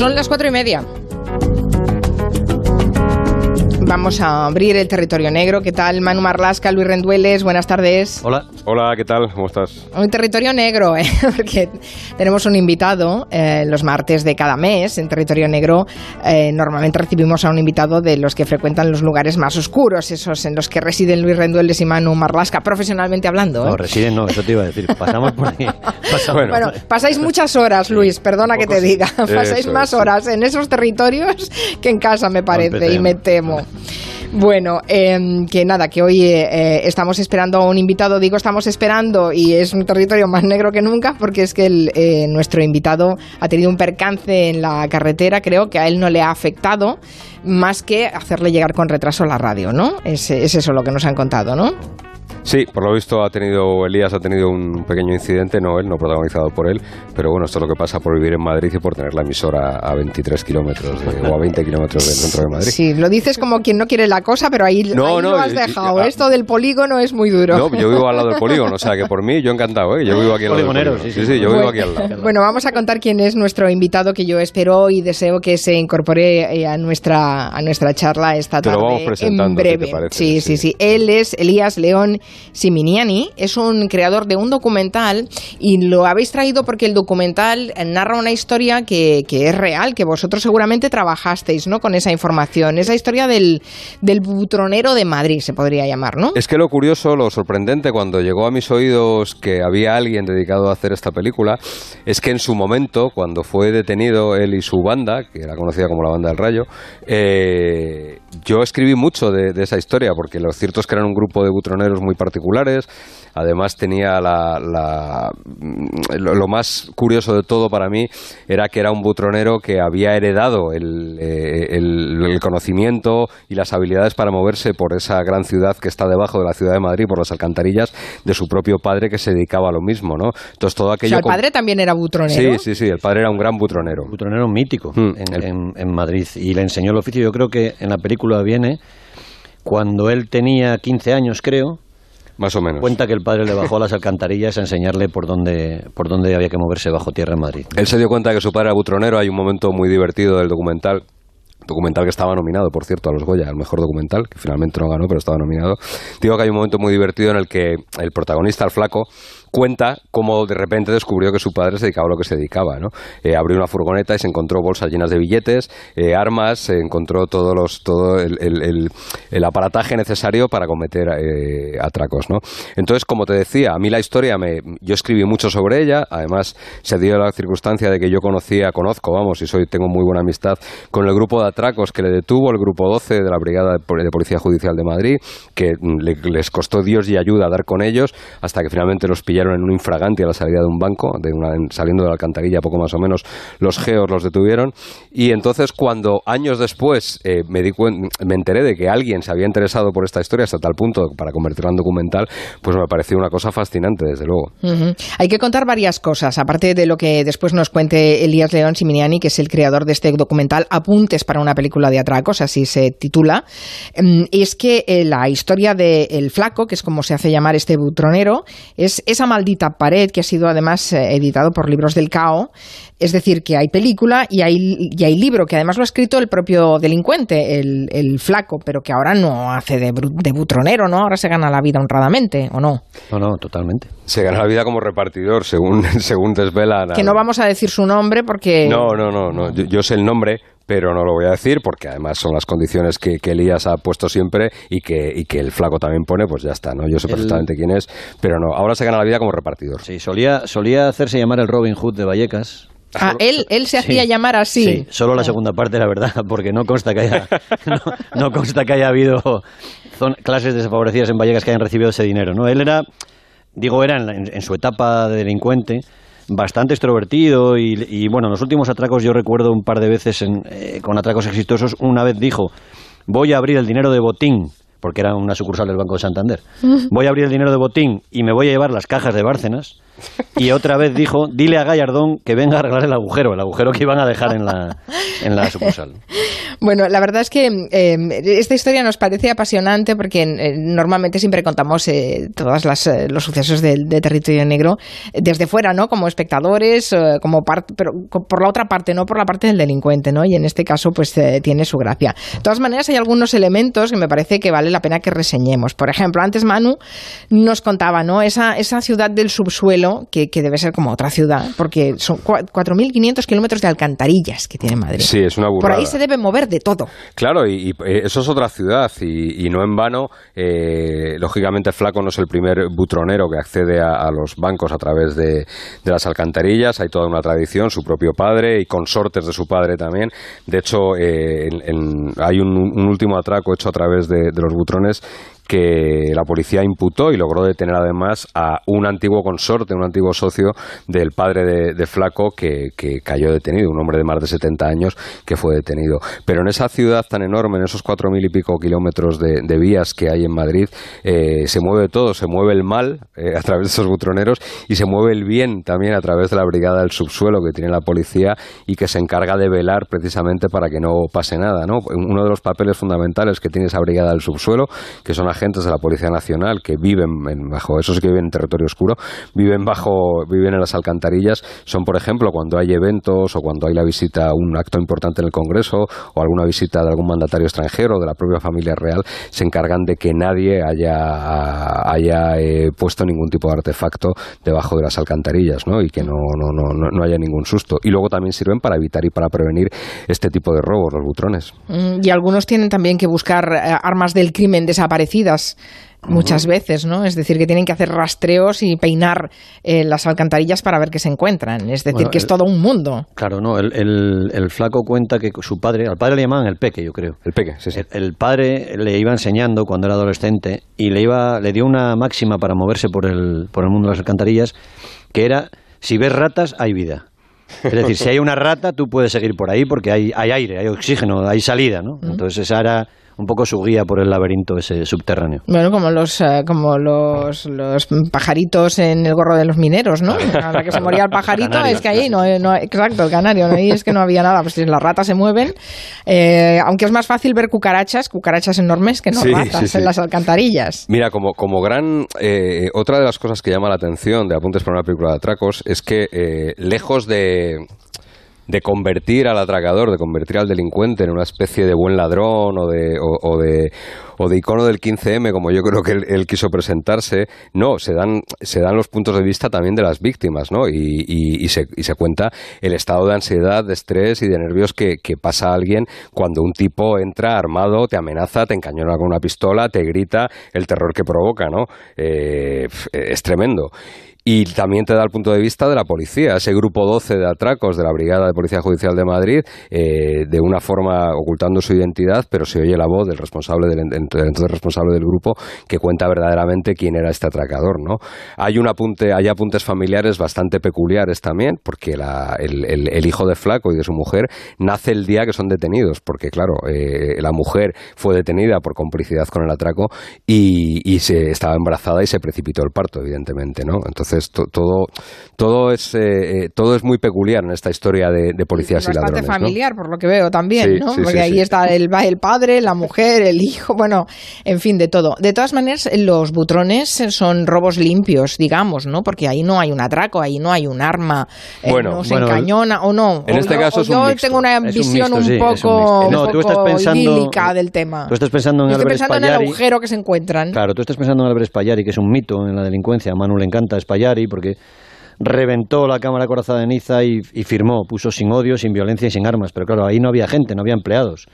Son las cuatro y media. Vamos a abrir el territorio negro. ¿Qué tal, Manu Marlasca, Luis Rendueles? Buenas tardes. Hola. Hola, ¿qué tal? ¿Cómo estás? Un territorio negro, ¿eh? porque tenemos un invitado eh, los martes de cada mes. En territorio negro eh, normalmente recibimos a un invitado de los que frecuentan los lugares más oscuros, esos en los que residen Luis Rendueles y Manu Marlasca, profesionalmente hablando. No, residen no, eso te iba a decir. Pasamos por ahí. Pasamos. Bueno, pasáis muchas horas, Luis, perdona que te diga. Pasáis Eso más es, sí. horas en esos territorios que en casa, me parece, y me temo. Bueno, em, que nada, que hoy eh, eh, estamos esperando a un invitado, digo estamos esperando y es un territorio más negro que nunca porque es que el, eh, nuestro invitado ha tenido un percance en la carretera, creo que a él no le ha afectado más que hacerle llegar con retraso la radio, ¿no? Es eso lo que nos han contado, ¿no? Sí, por lo visto ha tenido, Elías ha tenido un pequeño incidente, no él, no protagonizado por él, pero bueno, esto es lo que pasa por vivir en Madrid y por tener la emisora a 23 kilómetros de- o a 20 kilómetros del centro de Madrid. Sí, lo dices como quien no quiere la cosa, pero ahí, No, ahí no, lo has y- y- dejado. Esto del polígono es muy duro. No, yo vivo al lado del polígono, o sea que por mí yo encantado, ¿eh? Yo vivo aquí al lado del sí, Sí, sí. sí, yo vivo Bueno, aquí al lado. Bueno, vamos a contar quién es nuestro invitado que yo espero y deseo que se incorpore eh, a nuestra a nuestra charla esta Te tarde lo vamos presentando, en si te breve. parece, sí, sí, sí. sí. Él es Elías León Siminiani, es un creador de un documental y lo habéis traído porque el documental narra una historia que, que es real, que vosotros seguramente trabajasteis, ¿no? Con esa información, esa historia del del butronero de Madrid se podría llamar, ¿no? Es que lo curioso, lo sorprendente cuando llegó a mis oídos que había alguien dedicado a hacer esta película, es que en su momento, cuando fue detenido él y su banda, que era conocida como la Banda del Rayo, eh, yo escribí mucho de, de esa historia, porque lo cierto es que eran un grupo de butroneros muy particulares, además tenía la, la- mm, lo, lo más curioso de todo para mí era que era un butronero que había heredado el, eh, el- el conocimiento y las habilidades para moverse por esa gran ciudad que está debajo de la ciudad de Madrid, por las alcantarillas de su propio padre que se dedicaba a lo mismo, ¿no? Entonces todo o aquello... sea, el con- padre también era butronero. Sí, sí, sí, el padre era un gran butronero. Butronero mítico Mm, en, el- en- en Madrid y le enseñó el oficio. Yo creo que en la película viene cuando él tenía 15 años, creo. Más o menos. Cuenta que el padre le bajó a las alcantarillas a enseñarle por dónde, por dónde había que moverse bajo tierra en Madrid. Él se dio cuenta que su padre era butronero. Hay un momento muy divertido del documental. Documental que estaba nominado, por cierto, a los Goya, al mejor documental, que finalmente no ganó, pero estaba nominado. Digo que hay un momento muy divertido en el que el protagonista, el flaco, cuenta cómo de repente descubrió que su padre se dedicaba a lo que se dedicaba. ¿no? Eh, abrió una furgoneta y se encontró bolsas llenas de billetes, eh, armas, se encontró todos los, todo el, el- aparataje necesario para cometer eh, atracos. ¿no? Entonces, como te decía, a mí la historia, me, yo escribí mucho sobre ella, además se dio la circunstancia de que yo conocía, conozco, vamos, y soy, tengo muy buena amistad con el grupo de atracos que le detuvo, el grupo 12 de la Brigada de Pol- de Policía Judicial de Madrid, que mm, le- les costó Dios y ayuda dar con ellos, hasta que finalmente los pillaron en un infraganti a la salida de un banco, de una- en- saliendo de la alcantarilla, poco más o menos, los geos los detuvieron. Y entonces, cuando años después eh, me, di me enteré de que alguien se había interesado por esta historia hasta tal punto para convertirla en documental, pues me pareció una cosa fascinante, desde luego. Ujú. Hay que contar varias cosas, aparte de lo que después nos cuente Elías León Siminiani, que es el creador de este documental Apuntes para una película de atracos, así se titula. Mm, Es que eh, la historia de El Flaco, que es como se hace llamar este butronero, es esa maldita pared que ha sido además eh, editado por Libros del Cao. Es decir, que hay película y hay, y hay libro, que además lo ha escrito el propio delincuente, el, el Flaco, pero que ahora no hace de, de butronero, ¿no? Ahora se gana la vida honradamente, ¿o no? No, no, totalmente. Se gana la vida como repartidor, según, según desvelan. Que no vamos a decir su nombre porque... No, no, no, no. Yo, yo sé el nombre, pero no lo voy a decir porque además son las condiciones que, que Elías ha puesto siempre y que, y que el flaco también pone, pues ya está, ¿no? Yo sé El- perfectamente quién es, pero no. Ahora se gana la vida como repartidor. Sí, solía, solía hacerse llamar el Robin Hood de Vallecas. Ah, él, él se hacía Sí. llamar así. Sí, solo la segunda parte, la verdad, porque no consta que haya, no, no consta que haya habido zon- clases desfavorecidas en Vallecas que hayan recibido ese dinero. ¿no? Él era, digo, era en, la- en- en su etapa de delincuente bastante extrovertido y, y, bueno, en los últimos atracos yo recuerdo un par de veces en, eh, con atracos exitosos, una vez dijo, voy a abrir el dinero de botín porque era una sucursal del Banco de Santander. Voy a abrir el dinero de botín y me voy a llevar las cajas de Bárcenas y otra vez dijo, dile a Gallardón que venga a arreglar el agujero, el agujero que iban a dejar en la, en la sucursal. Bueno, la verdad es que eh, esta historia nos parece apasionante porque eh, normalmente siempre contamos eh, todos los sucesos de, territorio negro desde fuera, ¿no? Como espectadores, como parte, pero por la otra parte, no por la parte del delincuente, ¿no? Y en este caso, pues tiene su gracia. De todas maneras, hay algunos elementos que me parece que vale la pena que reseñemos. Por ejemplo, antes Manu nos contaba, ¿no? Esa, esa ciudad del subsuelo que, que debe ser como otra ciudad, porque son 4.500 kilómetros de alcantarillas que tiene Madrid. Sí, es una burrada. Por ahí se debe mover de todo. Claro, y, eh, eso es otra ciudad y, no en vano, eh, lógicamente Flaco no es el primer butronero que accede a, los bancos a través de, las alcantarillas, hay toda una tradición, su propio padre y consortes de su padre también. De hecho, eh, hay un, último atraco hecho a través de, de los butrones que la policía imputó y logró detener además a un antiguo consorte, un antiguo socio del padre de, Flaco que, cayó detenido, un hombre de más de 70 años que fue detenido. Pero en esa ciudad tan enorme, en esos cuatro mil y pico kilómetros de, vías que hay en Madrid, eh, se mueve todo, se mueve el mal eh, a través de esos butroneros y se mueve el bien también a través de la brigada del subsuelo que tiene la policía y que se encarga de velar precisamente para que no pase nada. ¿no? Uno de los papeles fundamentales que tiene esa brigada del subsuelo, que son agentes de la Policía Nacional que viven bajo, esos que viven en territorio oscuro, viven bajo, viven en las alcantarillas, son por ejemplo cuando hay eventos o cuando hay la visita a un acto importante en el Congreso o alguna visita de algún mandatario extranjero o de la propia familia real, se encargan de que nadie haya, haya eh, puesto ningún tipo de artefacto debajo de las alcantarillas ¿no? y que no, no, no, no haya ningún susto. Y luego también sirven para evitar y para prevenir este tipo de robos, los butrones. Mm, y algunos tienen también que buscar eh, armas del crimen desaparecidas muchas veces, ¿no? Es decir, que tienen que hacer rastreos y peinar eh, las alcantarillas para ver qué se encuentran. Es decir, que es todo un mundo. Claro, no. El, flaco cuenta que su padre, al padre le llamaban el peque, yo creo. El peque, sí, sí. El, padre le iba enseñando cuando era adolescente y le iba, le dio una máxima para moverse por el, por el mundo de las alcantarillas, que era si ves ratas, hay vida. Es decir, si hay una rata, tú puedes seguir por ahí porque hay, hay aire, hay oxígeno, hay salida, ¿no? Entonces esa era un poco su guía por el laberinto ese subterráneo. Bueno, como los eh, como los, los, pajaritos en el gorro de los mineros, ¿no? A la que se moría el pajarito es que ahí no, no, exacto, el canario, ahí es que no había nada, pues si las ratas se mueven, eh, aunque es más fácil ver cucarachas, cucarachas enormes que no ratas en las alcantarillas. Mira, como, como gran eh, otra de las cosas que llama la atención de Apuntes para una película de atracos es que lejos de de convertir al atracador, de convertir al delincuente en una especie de buen ladrón o de, o, de, o de icono del 15M, como yo creo que él, quiso presentarse, no, se dan, se dan los puntos de vista también de las víctimas, ¿no? Y, y, se, y se cuenta el estado de ansiedad, de estrés y de nervios que, que pasa a alguien cuando un tipo entra armado, te amenaza, te encañona con una pistola, te grita, el terror que provoca, ¿no? Eh, es tremendo. Y también te da el punto de vista de la policía, ese grupo 12 de atracos de la Brigada de Policía Judicial de Madrid, eh, de una forma ocultando su identidad, pero se oye la voz del responsable del, entonces responsable del grupo que cuenta verdaderamente quién era este atracador, ¿no? Hay un apunte, hay apuntes familiares bastante peculiares también, porque el, hijo de Flaco y de su mujer nace el día que son detenidos, porque claro, eh, la mujer fue detenida por complicidad con el atraco y, y se estaba embarazada y se precipitó el parto, evidentemente, ¿no? Entonces entonces todo, todo, es, eh, eh, todo es muy peculiar en esta historia de, policías y, ladrones. Bastante familiar, por lo que veo también, ¿no? Porque ahí está el, el padre, la mujer, el hijo, bueno, en fin, de todo. De todas maneras, los butrones son robos limpios, digamos, ¿no? Porque ahí no hay un atraco, ahí no hay un arma, eh, no se encañona, o no. En este caso yo tengo una visión un, poco, no, tú estás pensando, del tema. Tú estás pensando en Estoy pensando en el agujero que se encuentran. Claro, tú estás pensando en Álvarez Spallari, que es un mito en la delincuencia. A Manu le encanta porque reventó la Cámara Corazada de Niza y, firmó, puso sin odio, sin violencia y sin armas. Pero claro, ahí no había gente, no había empleados.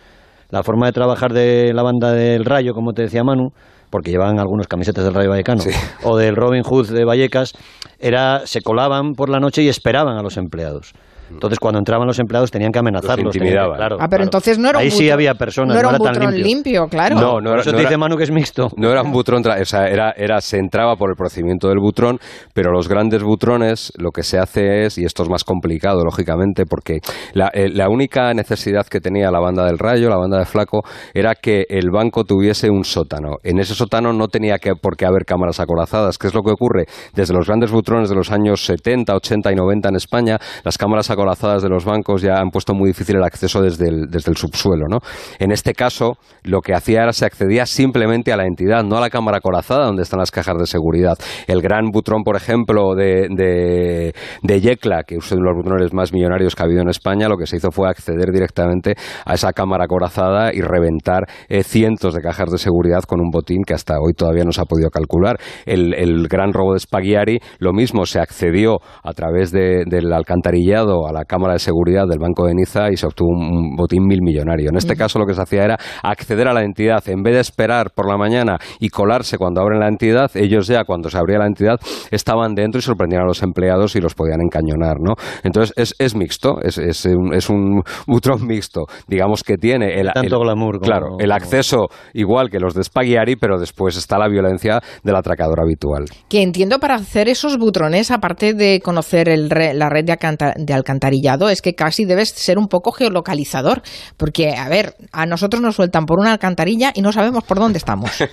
La forma de trabajar de la banda del Rayo, como te decía Manu, porque llevaban algunos camisetas del Rayo Vallecano, o del Robin Hood de Vallecas, era, se colaban por la noche y esperaban a los empleados. Entonces, cuando entraban los empleados tenían que amenazarlos. Los intimidaban. claro, ah, pero claro. entonces no era un Ahí sí butrón- había personas, no era un tan limpio. limpio, claro. No, no era, eso no te era- dice Manu que es mixto. No era un butrón, o sea, era, era, se entraba por el procedimiento del butrón, pero los grandes butrones lo que se hace es, y esto es más complicado, lógicamente, porque la, eh, la única necesidad que tenía la banda del Rayo, la banda de Flaco, era que el banco tuviese un sótano. En ese sótano no tenía que, por qué haber cámaras acorazadas. ¿Qué es lo que ocurre? Desde los grandes butrones de los años 70, 80 y 90 en España, las cámaras acorazadas de los bancos ya han puesto muy difícil el acceso desde el, desde el subsuelo. ¿no? En este caso, lo que hacía era se accedía simplemente a la entidad, no a la cámara acorazada donde están las cajas de seguridad. El gran butrón, por ejemplo, de, de, de Yecla, que es uno de los butrones más millonarios que ha habido en España, lo que se hizo fue acceder directamente a esa cámara acorazada y reventar eh, cientos de cajas de seguridad con un botín que hasta hoy todavía no se ha podido calcular. El, el gran robo de Spaghiari, lo mismo, se accedió a través de- del alcantarillado a la cámara de seguridad del Banco de Niza y se obtuvo un, botín mil millonario. En este caso lo que se hacía era acceder a la entidad. En vez de esperar por la mañana y colarse cuando abren la entidad, ellos ya cuando se abría la entidad estaban dentro y sorprendían a los empleados y los podían encañonar. ¿no? Entonces es, es mixto, es, es un, es un butrón mixto. Digamos que tiene el, Tanto el- glamour como- claro, el acceso igual que los de Spaghiari, pero después está la violencia del atracador habitual. Que entiendo para hacer esos butrones, aparte de conocer el re- la red de, de alcantarillado, es que casi debes ser un poco geolocalizador. Porque, a ver, a nosotros nos sueltan por una alcantarilla y no sabemos por dónde estamos.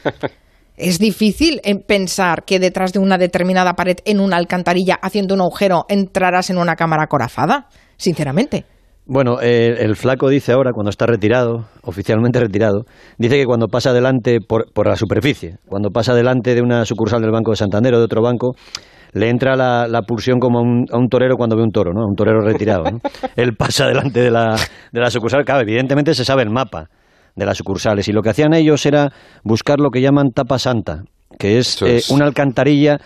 Es difícil eh, pensar que detrás de una determinada pared en una alcantarilla haciendo un agujero entrarás en una cámara acorazada, sinceramente. Bueno, eh, el flaco dice ahora, cuando está retirado, oficialmente retirado, dice que cuando pasa delante por, por la superficie, cuando pasa delante de una sucursal del Banco de Santander o de otro banco, le entra la, la pulsión como a un, a un torero cuando ve un toro, ¿no? A un torero retirado. ¿no? Él pasa delante de la, de la sucursal, claro, evidentemente se sabe el mapa de las sucursales y lo que hacían ellos era buscar lo que llaman tapa santa, que es, eh, es. una alcantarilla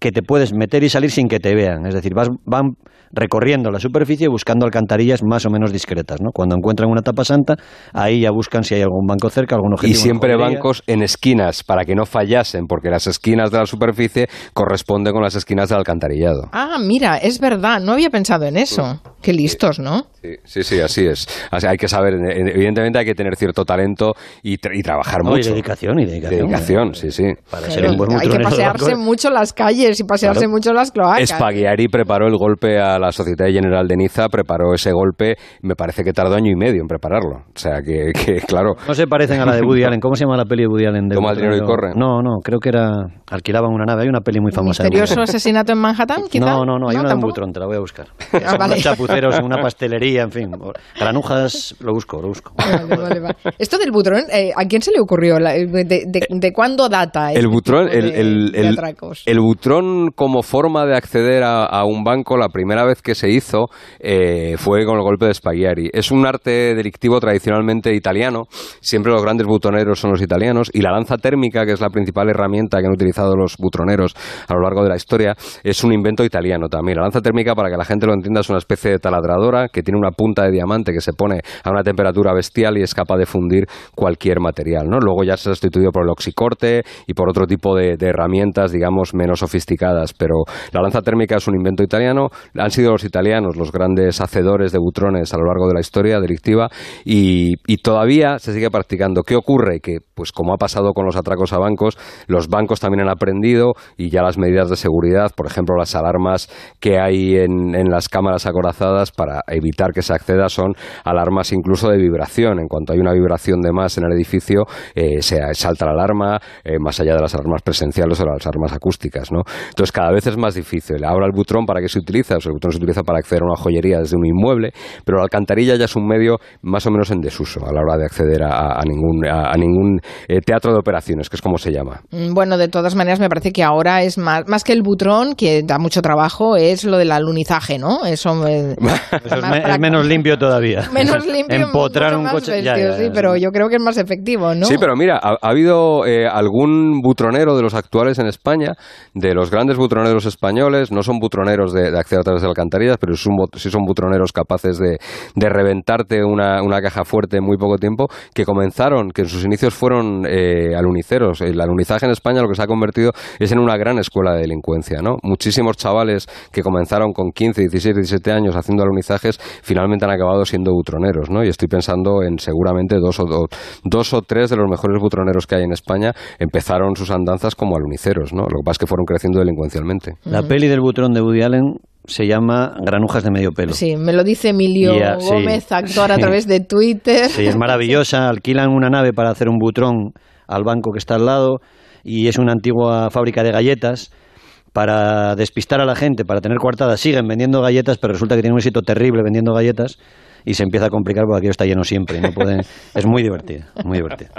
que te puedes meter y salir sin que te vean. Es decir, vas, van recorriendo la superficie buscando alcantarillas más o menos discretas. ¿no? Cuando encuentran una tapa santa, ahí ya buscan si hay algún banco cerca, algún objetivo. Y siempre bancos en esquinas para que no fallasen, porque las esquinas de la superficie corresponden con las esquinas del alcantarillado. Ah, mira, es verdad, no había pensado en eso. Qué listos, ¿no? Sí, sí, sí, así es. Así hay que saber, eh, evidentemente hay que tener cierto talento y, tra- y trabajar No, y mucho. dedicación, y dedicación. Dedicación, sí, sí. Para Claro, ser un buen hay que pasearse mucho las calles y pasearse Claro. mucho las cloacas. Spaghiari preparó el golpe a la Sociedad General de Niza, preparó ese golpe, me parece que tardó año y medio en prepararlo. O sea que, que, claro, No se parecen a la de Woody Allen. ¿Cómo se llama la peli de Woody Allen? De Toma el dinero y corre. No, no, creo que era... Alquilaban una nave. Hay una peli muy famosa. ¿Misterioso asesinato en Manhattan, quizá? No, no, no, hay una de un butrón, te la voy a buscar. Ah, vale. chapuceros en una pastelería, en fin. Granujas, lo busco, lo busco. Vale, vale, vale. Esto del butrón, eh, ¿a quién se le ocurrió? La- ¿De, de, de cuándo data este el butrón, tipo el, de- el- de el- el butrón como forma de acceder a, un banco, la primera vez que se hizo eh, fue con el golpe de Spaghiari. Es un arte delictivo tradicionalmente italiano, siempre los grandes butoneros son los italianos, y la lanza térmica, que es la principal herramienta que han utilizado los butroneros a lo largo de la historia, es un invento italiano también. La lanza térmica, para que la gente lo entienda, es una especie de taladradora que tiene una punta de diamante que se pone a una temperatura bestial y es capaz de fundir cualquier material. Luego ya se ha sustituido por el oxicorte y por otro tipo de herramientas, digamos, menos sofisticadas. Pero la lanza térmica es un invento italiano. Han sido los italianos los grandes hacedores de butrones a lo largo de la historia delictiva y, todavía se sigue practicando. ¿Qué ocurre? Que, pues como ha pasado con los atracos a bancos, los bancos también han aprendido y ya las medidas de seguridad, por ejemplo, las alarmas que hay en, las cámaras acorazadas para evitar que se acceda son alarmas incluso de vibración. En cuanto hay una vibración de más en el edificio, eh, se salta la alarma, eh, más allá de las alarmas presenciales o las alarmas acústicas. ¿no? Entonces, cada vez es más difícil. Ahora el butrón, ¿para qué se utiliza? Pues el butrón se utiliza para acceder a una joyería desde un inmueble, pero la alcantarilla ya es un medio más o menos en desuso a la hora de acceder a, a ningún, a, a ningún eh, teatro de operaciones, que es como se llama. Mm, Bueno, de todas maneras, me parece que ahora es más, más que el butrón, que da mucho trabajo, es lo del alunizaje, ¿no? Eso, eh, Eso es, me- es menos limpio todavía. Menos limpio, Empotrar un coche. ya, sí, ya, pero yo creo que es más efectivo, ¿no? Sí, pero mira, ha, ha habido eh, algún butronero de los actuales en España, de los grandes butroneros españoles no son butroneros de, acceder a través de alcantarillas, pero sí son butroneros capaces de, reventarte una, caja fuerte en muy poco tiempo, que comenzaron, que en sus inicios fueron eh, aluniceros. El alunizaje en España lo que se ha convertido es en una gran escuela de delincuencia. ¿no? Muchísimos chavales que comenzaron con 15, 16, 17 años haciendo alunizajes finalmente han acabado siendo butroneros. ¿no? Y estoy pensando en seguramente dos o, dos o tres de los mejores butroneros que hay en España empezaron sus andanzas como aluniceros. ¿no? Lo que pasa es que fueron creciendo delincuencialmente. La peli del butrón de Woody Allen se llama Granujas de medio pelo. Sí, me lo dice Emilio Gómez, actor a través de Twitter. Sí, es maravillosa. Alquilan una nave para hacer un butrón al banco que está al lado y es una antigua fábrica de galletas para despistar a la gente, para tener coartadas, siguen vendiendo galletas, pero resulta que tienen un éxito terrible vendiendo galletas y se empieza a complicar porque aquello está lleno siempre. no pueden, es muy divertido, muy divertido.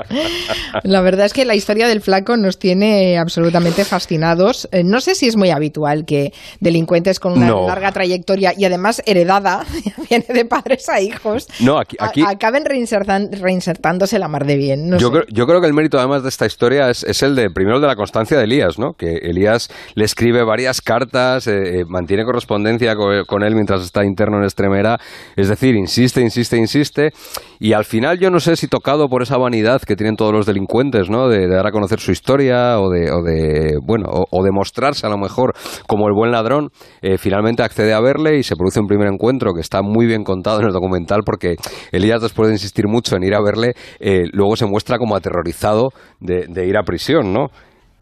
La verdad es que la historia del flaco nos tiene absolutamente fascinados. Eh, no sé si es muy habitual que delincuentes con una larga trayectoria y además heredada, viene de padres a hijos, no, aquí, acaben reinsertándose la mar de bien. yo, creo, yo creo que el mérito además de esta historia es, es, el de, primero, de la constancia de Elías, ¿no? que Elías le escribe varias cartas, eh, eh, mantiene correspondencia con, con, él mientras está interno en Extremera, es decir, insiste, insiste, insiste, y al final yo no sé si tocado por esa vanidad que tienen todos los delincuentes, ¿no? De, dar a conocer su historia o de, bueno, o, de mostrarse a lo mejor como el buen ladrón, eh, finalmente accede a verle y se produce un primer encuentro que está muy bien contado en el documental porque Elías después de insistir mucho en ir a verle, eh, luego se muestra como aterrorizado de ir a prisión, ¿no?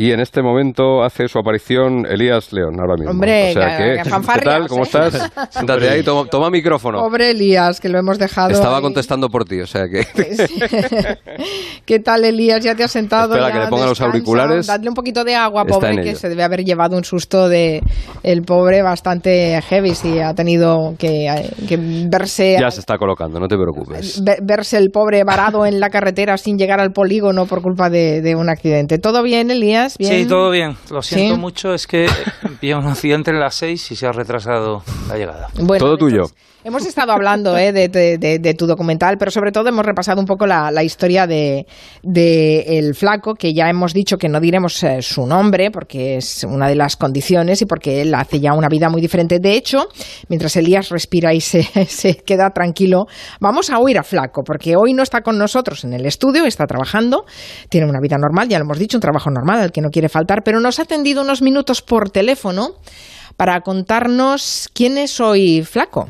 Y en este momento hace su aparición Elías León, ahora mismo. Hombre, o sea que, ¿qué tal? ¿Cómo estás? Siéntate ahí, toma, micrófono. Pobre Elías, que lo hemos dejado. Estaba contestando por ti, o sea que. ¿Qué tal, Elías? ¿Ya te has sentado? Espera, que le ponga los auriculares. Dadle un poquito de agua, pobre, que se debe haber llevado un susto de el pobre bastante heavy, si ha tenido que, verse. Ya se está colocando, no te preocupes. Verse el pobre varado en la carretera sin llegar al polígono por culpa de, de un accidente. ¿Todo bien, Elías? Sí, todo bien. Lo siento mucho, es que vi un accidente en las seis y se ha retrasado la llegada. todo tuyo. Hemos estado hablando eh, de, tu documental, pero sobre todo hemos repasado un poco la, historia de, El Flaco, que ya hemos dicho que no diremos eh, su nombre, porque es una de las condiciones y porque él hace ya una vida muy diferente. De hecho, mientras Elías respira y se, se queda tranquilo, vamos a oír a Flaco, porque hoy no está con nosotros en el estudio, está trabajando, tiene una vida normal, ya lo hemos dicho, un trabajo normal al que no quiere faltar, pero nos ha atendido unos minutos por teléfono para contarnos quién es hoy Flaco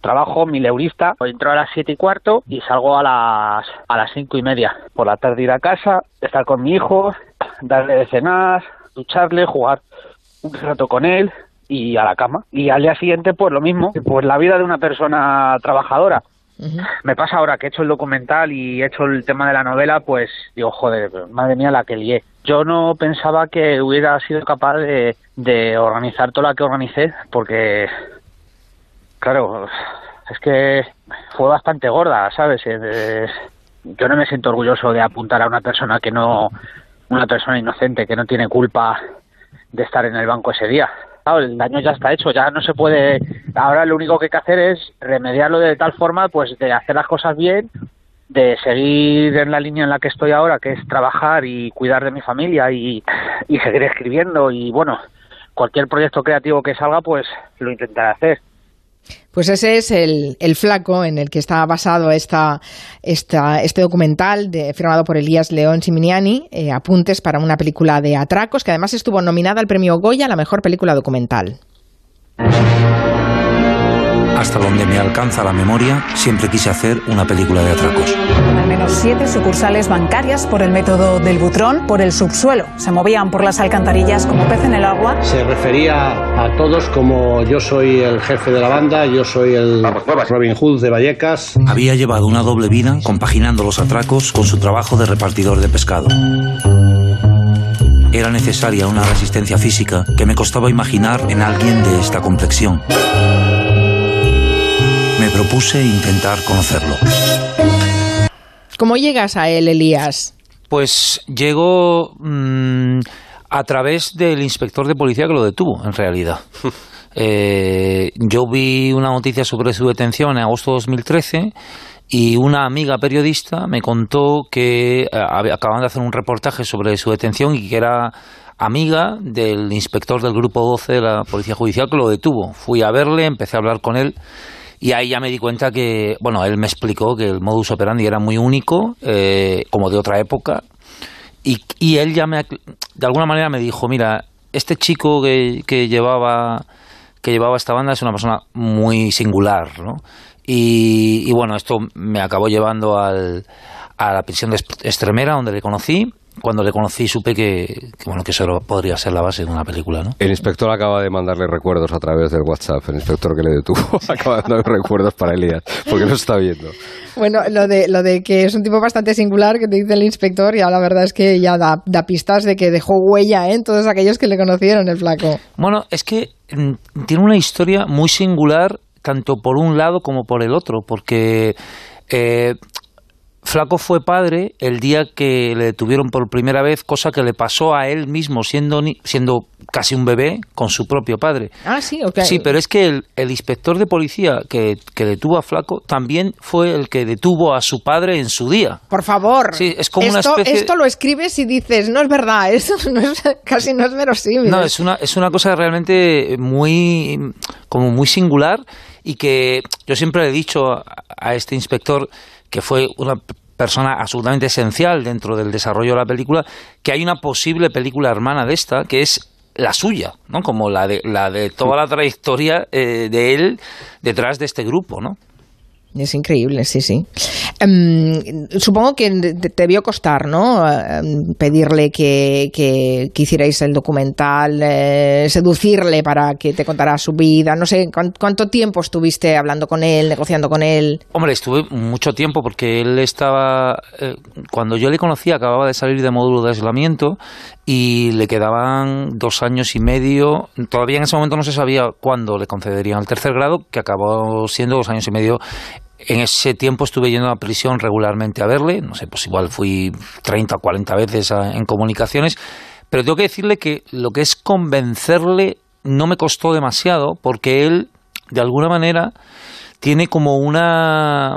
trabajo mileurista, entro a las siete y cuarto y salgo a las a las cinco y media. Por la tarde ir a casa, estar con mi hijo, darle de cenar, ducharle, jugar un rato con él y a la cama. Y al día siguiente, pues lo mismo, pues la vida de una persona trabajadora. Me pasa ahora que he hecho el documental y he hecho el tema de la novela, pues digo, joder, madre mía la que lié. Yo no pensaba que hubiera sido capaz de, organizar todo lo que organicé, porque claro, es que fue bastante gorda, ¿sabes? Eh, yo no me siento orgulloso de apuntar a una persona que no, una persona inocente que no tiene culpa de estar en el banco ese día. Claro, el daño ya está hecho, ya no se puede. Ahora lo único que hay que hacer es remediarlo de tal forma, pues, de hacer las cosas bien, de seguir en la línea en la que estoy ahora, que es trabajar y cuidar de mi familia y, y seguir escribiendo y bueno, cualquier proyecto creativo que salga, pues lo intentaré hacer. Pues ese es el, flaco en el que está basado esta, este documental firmado por Elías León Siminiani, eh, Apuntes para una película de atracos, que además estuvo nominada al premio Goya a la mejor película documental. Hasta donde me alcanza la memoria, siempre quise hacer una película de atracos. Al menos siete sucursales bancarias por el método del butrón, por el subsuelo. Se movían por las alcantarillas como pez en el agua. Se refería a todos como yo soy el jefe de la banda, yo soy el Robin Hood de Vallecas. Había llevado una doble vida compaginando los atracos con su trabajo de repartidor de pescado era necesaria una resistencia física que me costaba imaginar en alguien de esta complexión me propuse intentar conocerlo. ¿Cómo llegas a él, Elías? Pues llego mm, a través del inspector de policía que lo detuvo, en realidad. Eh, yo vi una noticia sobre su detención en agosto de 2013 y una amiga periodista me contó que eh, acaban de hacer un reportaje sobre su detención y que era amiga del inspector del Grupo 12 de la Policía Judicial que lo detuvo. Fui a verle, empecé a hablar con él y ahí ya me di cuenta que, bueno, él me explicó que el modus operandi era muy único, eh, como de otra época, y, y él ya me, de alguna manera me dijo, mira, este chico que, que llevaba que llevaba esta banda es una persona muy singular, ¿no? Y, y bueno, esto me acabó llevando al, a la prisión de Extremera, donde le conocí, cuando le conocí supe que, que, bueno que eso podría ser la base de una película, ¿no? El inspector acaba de mandarle recuerdos a través del WhatsApp, el inspector que le detuvo acaba de mandar recuerdos para Elías, porque lo está viendo. Bueno, lo de, lo de que es un tipo bastante singular que te dice el inspector, ya la verdad es que ya da, da pistas de que dejó huella ¿eh? en todos aquellos que le conocieron, el flaco. Bueno, es que mm, tiene una historia muy singular tanto por un lado como por el otro, porque eh, Flaco fue padre el día que le detuvieron por primera vez, cosa que le pasó a él mismo siendo, siendo casi un bebé con su propio padre. Ah, sí, ok. Sí, pero es que el, el inspector de policía que, que, detuvo a Flaco también fue el que detuvo a su padre en su día. Por favor. Sí, es como esto, una especie... Esto lo escribes y dices, no es verdad, esto no es, casi no es verosímil. No, es una, es una cosa realmente muy, como muy singular y que yo siempre le he dicho a, a este inspector que fue una persona absolutamente esencial dentro del desarrollo de la película, que hay una posible película hermana de esta, que es la suya, ¿no? Como la de, la de toda la trayectoria eh, de él detrás de este grupo, ¿no? Es increíble, sí, sí. Um, supongo que te debió costar, ¿no? Um, pedirle que, que, que, hicierais el documental, eh, seducirle para que te contara su vida. No sé, ¿cuánto, ¿cuánto, tiempo estuviste hablando con él, negociando con él? Hombre, estuve mucho tiempo porque él estaba. Eh, cuando yo le conocí, acababa de salir de módulo de aislamiento y le quedaban dos años y medio. Todavía en ese momento no se sabía cuándo le concederían el tercer grado, que acabó siendo dos años y medio en ese tiempo estuve yendo a prisión regularmente a verle, no sé, pues igual fui 30 o 40 veces a, en comunicaciones, pero tengo que decirle que lo que es convencerle no me costó demasiado porque él, de alguna manera, tiene como una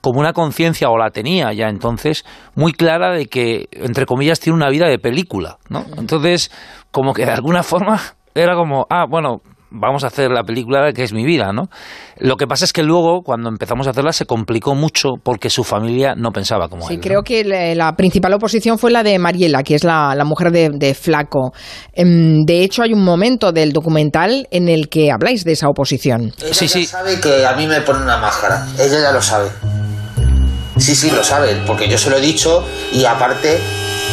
como una conciencia o la tenía ya entonces muy clara de que entre comillas tiene una vida de película, ¿no? Entonces, como que de alguna forma era como, ah, bueno, vamos a hacer la película que es mi vida, ¿no? Lo que pasa es que luego, cuando empezamos a hacerla, se complicó mucho porque su familia no pensaba como sí, él. Sí, creo ¿no? que la, la, principal oposición fue la de Mariela, que es la, la mujer de, de, Flaco. De hecho, hay un momento del documental en el que habláis de esa oposición. Ella sí, sí. sabe que a mí me pone una máscara. Ella ya lo sabe. Sí, sí, lo sabe, porque yo se lo he dicho y aparte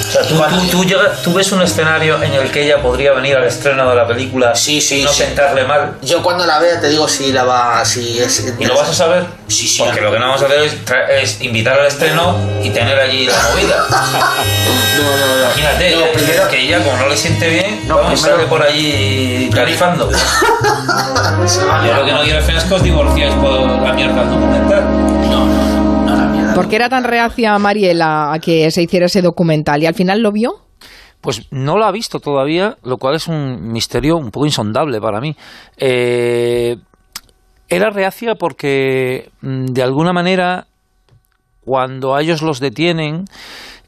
o sea, tú, tú, tú, llegas, tú, ves un escenario en el que ella podría venir al estreno de la película sí, no sí. sentarle mal. Yo cuando la vea te digo si la va. Si es, ¿Y lo vas a saber? Sí, sí. Porque lo que no vamos a hacer es, es invitar al estreno y tener allí la movida. no, no, no. Imagínate, no, primero, que ella, como no le siente bien, no, vamos a estar por allí tarifando. Yo lo que no quiero es que os por la mierda documental. ¿Por qué era tan reacia Mariela a que se hiciera ese documental? ¿Y al final lo vio? Pues no lo ha visto todavía, lo cual es un misterio un poco insondable para mí. Eh, era reacia porque, de alguna manera, cuando a ellos los detienen,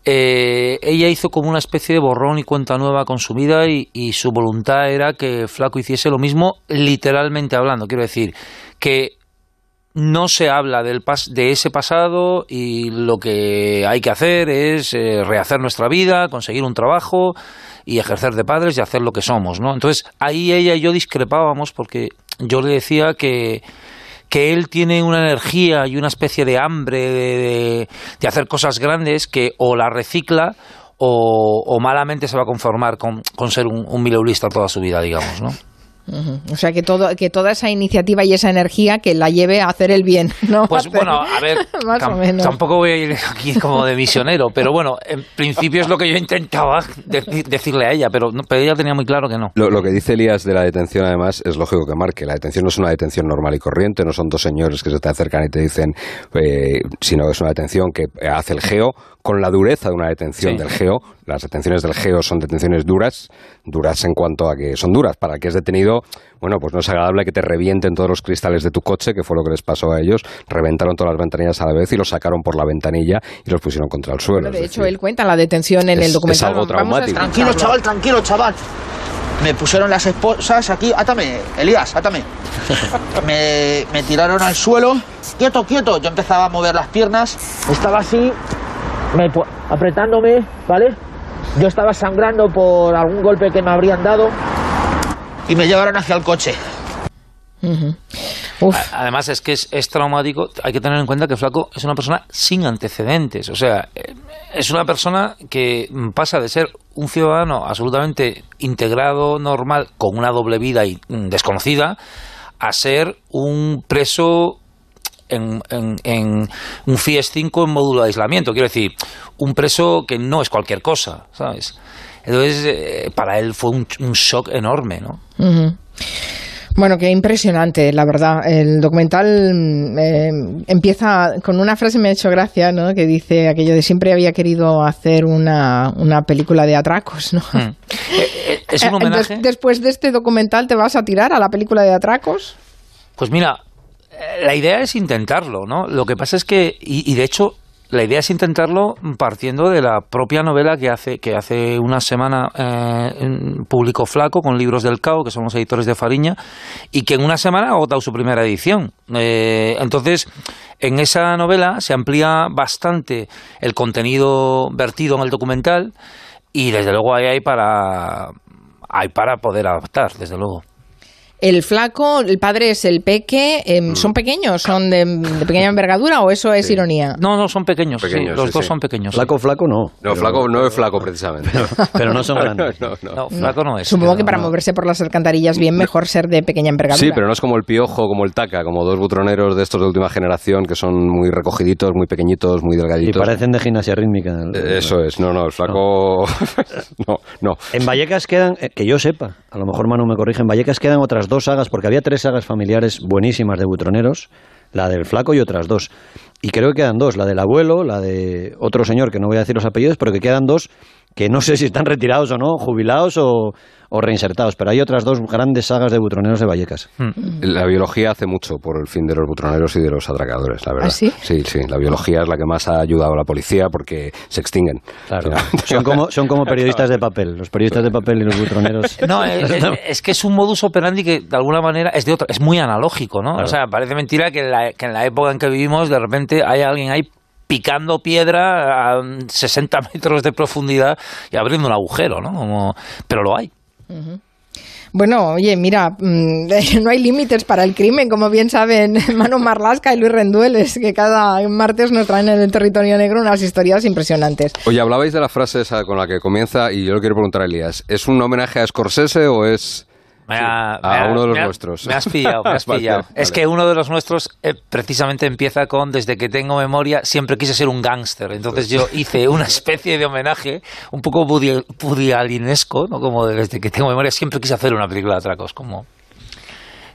eh, ella hizo como una especie de borrón y cuenta nueva con su vida y, su voluntad era que Flaco hiciese lo mismo, literalmente hablando. Quiero decir, que no se habla del pas de ese pasado y lo que hay que hacer es eh, rehacer nuestra vida, conseguir un trabajo y ejercer de padres y hacer lo que somos, ¿no? Entonces ahí ella y yo discrepábamos porque yo le decía que que él tiene una energía y una especie de hambre de, hacer cosas grandes que o la recicla o, o malamente se va a conformar con, con ser un, un mileurista toda su vida, digamos, ¿no? Uh -huh. O sea, que, todo, que toda esa iniciativa y esa energía que la lleve a hacer el bien, ¿no? Pues hacer, bueno, a ver, más o menos. tampoco voy a ir aquí como de misionero, pero bueno, en principio es lo que yo intentaba de decirle a ella, pero, no, pero, ella tenía muy claro que no. Lo, lo, que dice Elías de la detención, además, es lógico que marque. La detención no es una detención normal y corriente, no son dos señores que se te acercan y te dicen, eh, sino que es una detención que hace el geo con la dureza de una detención sí. del geo, las detenciones del GEO son detenciones duras, duras en cuanto a que son duras. Para el que es detenido, bueno, pues no es agradable que te revienten todos los cristales de tu coche, que fue lo que les pasó a ellos. Reventaron todas las ventanillas a la vez y los sacaron por la ventanilla y los pusieron contra el suelo. Bueno, de hecho, decir, él cuenta la detención en es- el documental. es algo traumático. Tranquilo, chaval, tranquilo, chaval. Me pusieron las esposas aquí. Átame, Elías, átame. Me, me tiraron al suelo. Quieto, quieto. Yo empezaba a mover las piernas. Estaba así, me apretándome, ¿vale? Yo estaba sangrando por algún golpe que me habrían dado. Y me llevaron hacia el coche. Uf. Además es que es, es traumático. Hay que tener en cuenta que Flaco es una persona sin antecedentes. O sea, eh, es una persona que pasa de ser un ciudadano absolutamente integrado, normal, con una doble vida y mm, desconocida, a ser un preso en, en- en un FIES 5 en módulo de aislamiento. Quiero decir, un preso que no es cualquier cosa, ¿sabes? Entonces, eh, para él fue un, un shock enorme, ¿no? Ujú. Bueno, qué impresionante, la verdad. El documental mm, eh, empieza con una frase que me ha hecho gracia, ¿no? Que dice aquello de siempre había querido hacer una, una película de atracos, ¿no? Mm. Eh, eh, es un homenaje. des- después de este documental, ¿te vas a tirar a la película de atracos? Pues mira, la idea es intentarlo, ¿no? Lo que pasa es que, y, de hecho, la idea es intentarlo partiendo de la propia novela que hace, que hace una semana eh, publicó Flaco con Libros del Cao, que son los editores de Fariña, y que en una semana ha agotado su primera edición. Eh, entonces, en esa novela se amplía bastante el contenido vertido en el documental, y desde luego ahí hay para, hay para poder adaptar, desde luego. El flaco, el padre es el peque. Mm. em, ¿Son pequeños? ¿Son de, de pequeña envergadura o eso es ironía? No, no, son pequeños. sí, Pequeños, los sí, dos sí. son pequeños. sí. Flaco, flaco no. No, Pero- flaco no es flaco precisamente. Pero no son grandes. No, no. No, flaco no es. Supongo que No, para no. moverse por las alcantarillas bien mejor ser de pequeña envergadura. Sí, pero no es como el piojo, como el taca, como dos butroneros de estos de última generación que son muy recogiditos, muy pequeñitos, muy Y delgaditos. parecen de gimnasia rítmica. Eh, Eso es, no, no, el flaco. no, no. En Vallecas quedan, eh, que yo sepa, a lo mejor Manu me corrige, en Vallecas quedan otras dos sagas, porque había tres sagas familiares buenísimas de butroneros, la del flaco y otras dos. Y creo que quedan dos, la del abuelo, la de otro señor, que no voy a decir los apellidos, pero que quedan dos que no sé si están retirados o no, jubilados o, o reinsertados, pero hay otras dos grandes sagas de butroneros de Vallecas. La biología hace mucho por el fin de los butroneros y de los atracadores, la verdad. ¿Ah, sí? Sí, sí, la biología es la que más ha ayudado a la policía porque se extinguen. Claro. Son como, son como periodistas de papel, los periodistas de papel y los butroneros. No, es, es- es que es un modus operandi que de alguna manera es de otra, es muy analógico, ¿no? Claro. O sea, parece mentira que en, la, que en la época en que vivimos de repente hay alguien ahí picando piedra a mm, 60 metros de profundidad y abriendo un agujero, ¿no? Como, pero lo hay. Bueno, oye, mira, mm, no hay límites para el crimen, como bien saben Manu Marlasca y Luis Rendueles, que cada martes nos traen en el territorio negro unas historias impresionantes. Oye, hablabais de la frase esa con la que comienza y yo le quiero preguntar a Elías, ¿es un homenaje a Scorsese o es Me ha- a me ha- uno de los me ha- nuestros? Me has pillado, me has pillado. vale. Es que uno de los nuestros eh, precisamente empieza con desde que tengo memoria siempre quise ser un gángster. Entonces yo hice una especie de homenaje un poco Allenesco, ¿no? Como de desde que tengo memoria siempre quise hacer una película de atracos. Como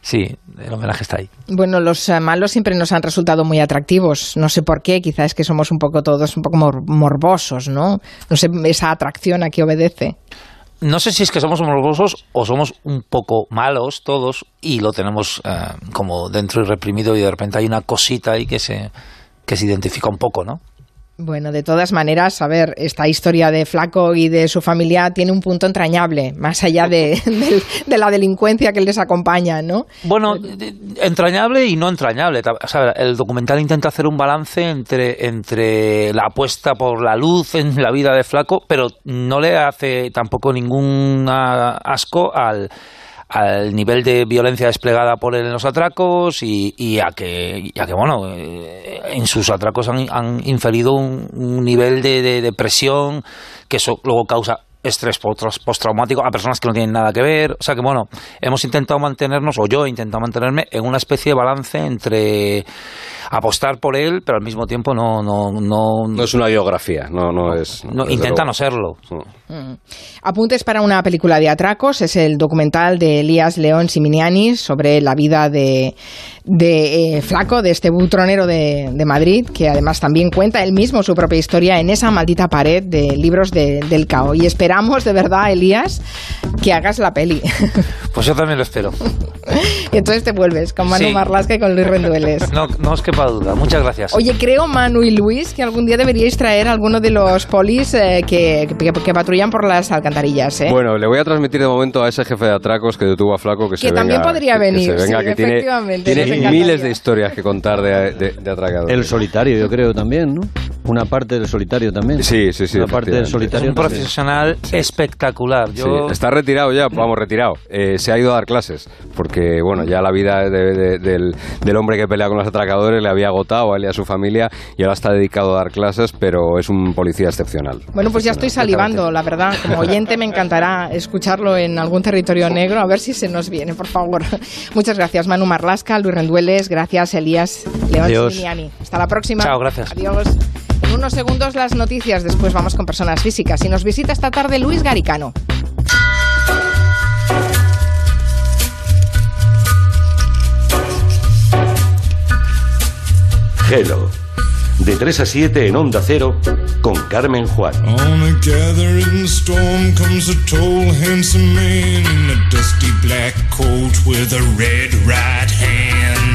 sí, el homenaje está ahí. Bueno, los eh, malos siempre nos han resultado muy atractivos. No sé por qué, quizás es que somos un poco todos un poco mor- morbosos, ¿no? No sé esa atracción a qué obedece. No sé si es que somos morbosos o somos un poco malos todos y lo tenemos eh, como dentro y reprimido y de repente hay una cosita ahí que se, que se identifica un poco, ¿no? Bueno, de todas maneras, a ver, esta historia de Flaco y de su familia tiene un punto entrañable, más allá de, la delincuencia que les acompaña, ¿no? Bueno, entrañable y no entrañable. El documental intenta hacer un balance entre, entre la apuesta por la luz en la vida de Flaco, pero no le hace tampoco ningún asco al, al nivel de violencia desplegada por él en los atracos y, y a que, y que bueno, eh, en sus atracos han, han inferido un, nivel de, de depresión que eso luego causa estrés post- postraumático a personas que no tienen nada que ver. O sea que bueno, hemos intentado mantenernos, o yo he intentado mantenerme en una especie de balance entre apostar por él, pero al mismo tiempo no no no, No es una biografía, no, no es. no- intenta luego. no serlo. Mm. Apuntes para una película de atracos es el documental de Elías León Siminiani sobre la vida de, de eh, Flaco, de este butronero de, de Madrid, que además también cuenta él mismo su propia historia en esa maldita pared de libros de- del cao. Y esperamos de verdad, Elías, que hagas la peli. Pues yo también lo espero. y entonces te vuelves con Manu Sí. Marlasca y con Luis Rendueles. No, no os quepa duda. Muchas gracias. Oye, creo, Manu y Luis, que algún día deberíais traer a alguno de los polis eh, que, que, que patrullan por las alcantarillas. ¿eh? Bueno, le voy a transmitir de momento a ese jefe de atracos que detuvo a Flaco que, se también venga, podría que- que venir, se venga, sí, que tiene, miles de historias que contar de, de, de atracadores. El solitario, yo creo también, ¿no? Una parte del solitario también. Sí, sí, sí. Una parte del solitario. un también. profesional espectacular. Sí, Yo está retirado ya, vamos, retirado. Eh, se ha ido a dar clases, porque bueno, ya la vida de- de- del, del hombre que pelea con los atracadores le había agotado a él y a su familia y ahora está dedicado a dar clases, pero es un policía excepcional. Bueno, pues ya estoy salivando, la verdad. Como oyente me encantará escucharlo en algún territorio negro, a ver si se nos viene, por favor. Muchas gracias, Manu Marlasca, Luis Rendueles, gracias, Elías León. Hasta la próxima. Chao, gracias. Adiós. En unos segundos las noticias, después vamos con personas físicas. Y nos visita esta tarde Luis Garicano. Hello. De 3 a 7 en Onda Cero con Carmen Juan. On a gathering storm comes a tall, handsome man in a dusty black coat with a red right hand.